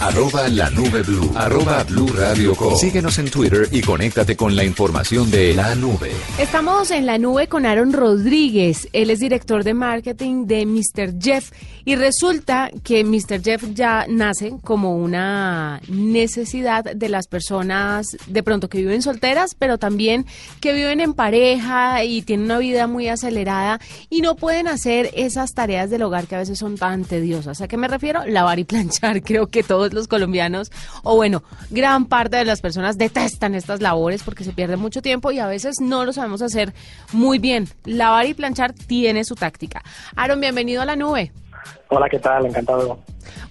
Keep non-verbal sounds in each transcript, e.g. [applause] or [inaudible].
Arroba la nube blue. Arroba blue radio com. Síguenos en Twitter y conéctate con la información de la nube. Estamos en la nube con Aaron Rodríguez. Él es director de marketing de Mr. Jeff. Y resulta que Mr. Jeff ya nace como una necesidad de las personas de pronto que viven solteras, pero también que viven en pareja y tienen una vida muy acelerada y no pueden hacer esas tareas del hogar que a veces son tan tediosas. ¿A qué me refiero? Lavar y planchar. [laughs] Creo que todos los colombianos, o bueno, gran parte de las personas detestan estas labores porque se pierde mucho tiempo y a veces no lo sabemos hacer muy bien. Lavar y planchar tiene su táctica. Aaron, bienvenido a la nube. Hola, ¿qué tal? Encantado.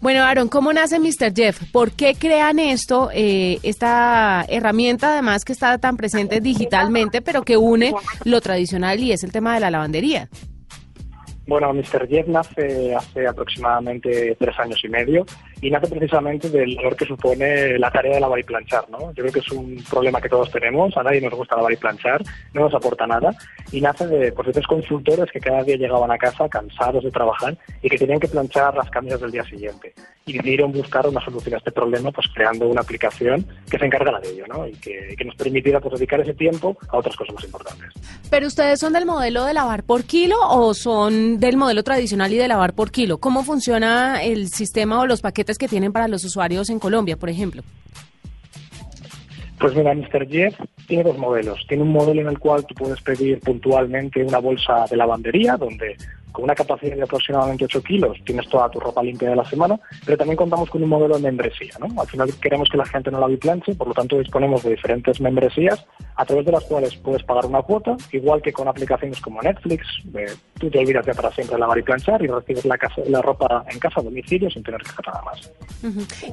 Bueno, Aaron, ¿cómo nace Mr. Jeff? ¿Por qué crean esto, eh, esta herramienta además que está tan presente digitalmente, pero que une lo tradicional y es el tema de la lavandería? Bueno, Mr. Jeff nace hace aproximadamente tres años y medio y nace precisamente del dolor que supone la tarea de lavar y planchar, ¿no? Yo creo que es un problema que todos tenemos, a nadie nos gusta lavar y planchar, no nos aporta nada y nace de pues, tres consultores que cada día llegaban a casa cansados de trabajar y que tenían que planchar las camisas del día siguiente y decidieron buscar una solución a este problema pues creando una aplicación que se encargara de ello, ¿no? Y que, que nos permitiera pues, dedicar ese tiempo a otras cosas más importantes. ¿Pero ustedes son del modelo de lavar por kilo o son del modelo tradicional y de lavar por kilo. ¿Cómo funciona el sistema o los paquetes que tienen para los usuarios en Colombia, por ejemplo? Pues mira, Mr. Jeff tiene dos modelos. Tiene un modelo en el cual tú puedes pedir puntualmente una bolsa de lavandería, donde con una capacidad de aproximadamente 8 kilos tienes toda tu ropa limpia de la semana, pero también contamos con un modelo de membresía. ¿no? Al final queremos que la gente no la planche, por lo tanto disponemos de diferentes membresías a través de las cuales puedes pagar una cuota, igual que con aplicaciones como Netflix, tú te olvidas ya para siempre lavar y planchar y recibes la, casa, la ropa en casa a domicilio sin tener que hacer nada más.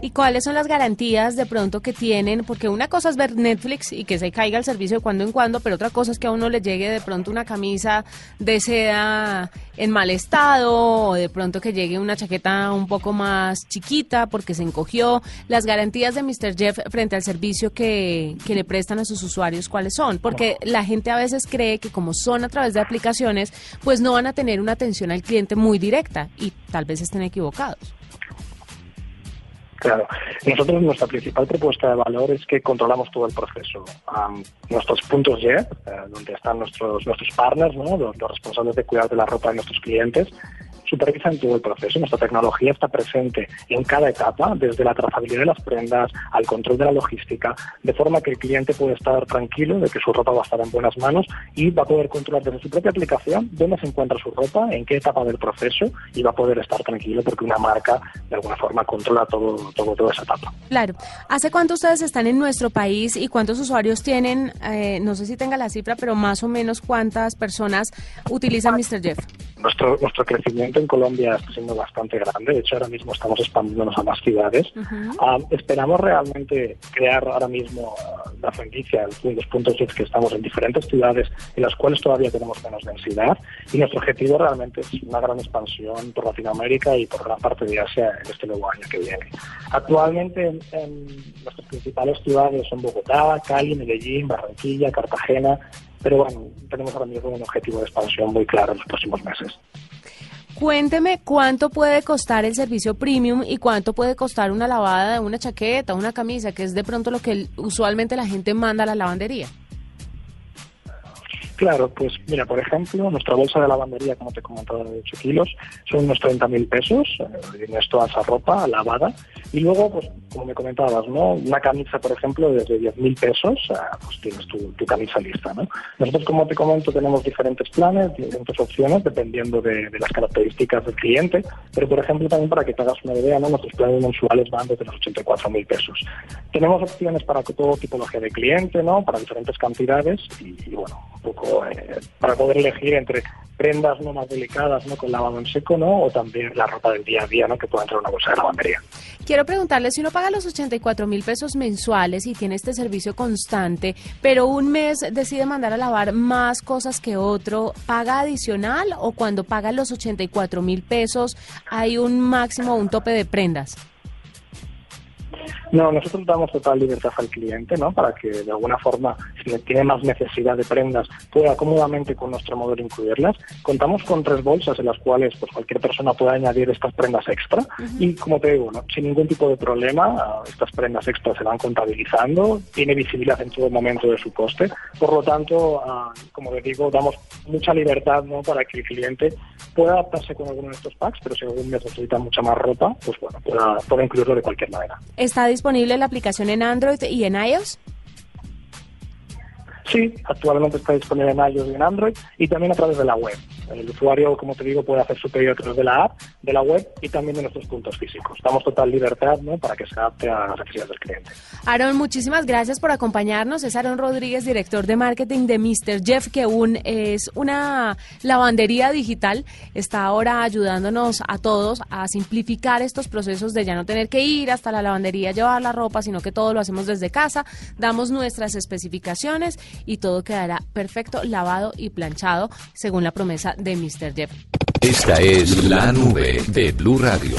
¿Y cuáles son las garantías de pronto que tienen? Porque una cosa es ver Netflix y que se caiga el servicio de cuando en cuando, pero otra cosa es que a uno le llegue de pronto una camisa de seda en mal estado o de pronto que llegue una chaqueta un poco más chiquita porque se encogió. Las garantías de Mr. Jeff frente al servicio que, que le prestan a sus usuarios, ¿cuáles son? Porque la gente a veces cree que como son a través de aplicaciones, pues no van a tener una atención al cliente muy directa y tal vez estén equivocados. Claro. Nosotros nuestra principal propuesta de valor es que controlamos todo el proceso. nuestros puntos Y, eh, donde están nuestros nuestros partners, ¿no? los, responsables de cuidar de la ropa de nuestros clientes, supervisan todo el proceso. Nuestra tecnología está presente en cada etapa, desde la trazabilidad de las prendas al control de la logística, de forma que el cliente puede estar tranquilo de que su ropa va a estar en buenas manos y va a poder controlar desde su propia aplicación dónde se encuentra su ropa, en qué etapa del proceso y va a poder estar tranquilo porque una marca de alguna forma controla todo, todo toda esa etapa. Claro. ¿Hace cuánto ustedes están en nuestro país y cuántos usuarios tienen? Eh, no sé si tenga la cifra, pero más o menos cuántas personas utilizan Mr. Jeff. Nuestro, nuestro crecimiento en Colombia está siendo bastante grande. De hecho, ahora mismo estamos expandiéndonos a más ciudades. Ah, esperamos realmente crear ahora mismo ah, la franquicia, los puntos que estamos en diferentes ciudades en las cuales todavía tenemos menos densidad. Y nuestro objetivo realmente es una gran expansión por Latinoamérica y por gran parte de Asia en este nuevo año que viene. Actualmente en, nuestras principales ciudades son Bogotá, Cali, Medellín, Barranquilla, Cartagena, pero bueno, tenemos ahora mismo un objetivo de expansión muy claro en los próximos meses. Cuénteme cuánto puede costar el servicio premium y cuánto puede costar una lavada de una chaqueta, una camisa, que es de pronto lo que usualmente la gente manda a la lavandería. Claro, pues mira, por ejemplo, nuestra bolsa de lavandería, como te he comentado, de 8 kilos, son unos 30 mil pesos, eh, tienes toda esa ropa lavada. Y luego, pues como me comentabas, ¿no? Una camisa, por ejemplo, desde 10 mil pesos, eh, pues tienes tu, camisa lista, ¿no? Nosotros, como te comento, tenemos diferentes planes, diferentes opciones, dependiendo de, las características del cliente. Pero, por ejemplo, también para que te hagas una idea, ¿no? Nuestros planes mensuales van desde los 84 mil pesos. Tenemos opciones para todo tipología de cliente, ¿no? Para diferentes cantidades y bueno, un poco eh, para poder elegir entre prendas no más delicadas, ¿no? Con lavado en seco, ¿no? O también la ropa del día a día, ¿no? Que pueda entrar en una bolsa de lavandería. Quiero preguntarle, si uno paga los 84 mil pesos mensuales y tiene este servicio constante, pero un mes decide mandar a lavar más cosas que otro, ¿paga adicional o cuando paga los 84 mil pesos hay un máximo, un tope de prendas? No, nosotros damos total libertad al cliente, ¿no? Para que de alguna forma, si tiene más necesidad de prendas, pueda cómodamente con nuestro modelo incluirlas. Contamos con tres bolsas en las cuales pues cualquier persona puede añadir estas prendas extra y como te digo, ¿no? sin ningún tipo de problema, estas prendas extra se van contabilizando, tiene visibilidad en todo momento de su coste, por lo tanto, ah, como te digo, damos mucha libertad, ¿no? Para que el cliente pueda adaptarse con alguno de estos packs, pero si algún mes necesita mucha más ropa, pues bueno, pueda, pueda incluirlo de cualquier manera. ¿Está disponible la aplicación en Android y en iOS? Sí, actualmente está disponible en iOS y en Android y también a través de la web. El usuario, como te digo, puede hacer su pedido a través de la app, de la web y también de nuestros puntos físicos. Damos total libertad ¿no? para que se adapte a las necesidades del cliente. Aaron, muchísimas gracias por acompañarnos. Es Aaron Rodríguez, director de marketing de Mr. Jeff, que un, es una lavandería digital. Está ahora ayudándonos a todos a simplificar estos procesos de ya no tener que ir hasta la lavandería a llevar la ropa, sino que todo lo hacemos desde casa. Damos nuestras especificaciones y todo quedará perfecto, lavado y planchado según la promesa de Mr. Jeff. Esta es la nube de Blue Radio.